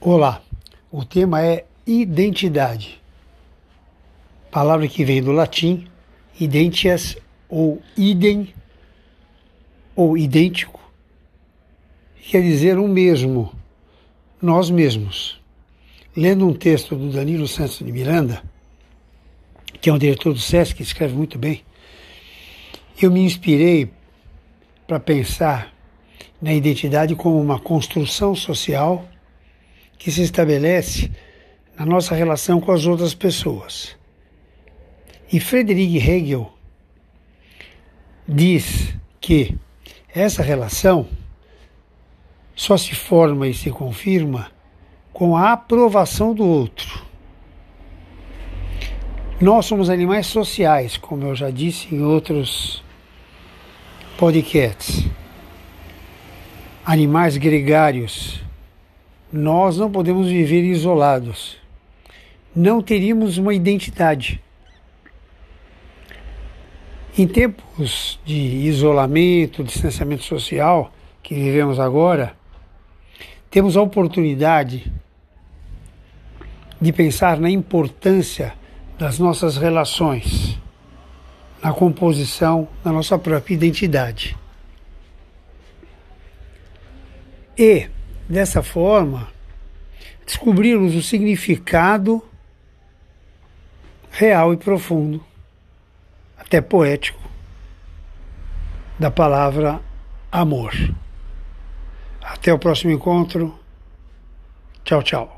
Olá, o tema é identidade, palavra que vem do latim identias ou idem ou idêntico, quer dizer o mesmo, nós mesmos. Lendo um texto do Danilo Santos de Miranda, que é um diretor do SESC, que escreve muito bem, eu me inspirei para pensar na identidade como uma construção social que se estabelece na nossa relação com as outras pessoas. E Friedrich Hegel diz que essa relação só se forma e se confirma com a aprovação do outro. Nós somos animais sociais, como eu já disse em outros podcasts. Animais gregários nós não podemos viver isolados. Não teríamos uma identidade. Em tempos de isolamento, distanciamento social que vivemos agora, temos a oportunidade de pensar na importância das nossas relações, na composição da nossa própria identidade. E Dessa forma, descobrirmos o significado real e profundo, até poético, da palavra amor. Até o próximo encontro. Tchau, tchau.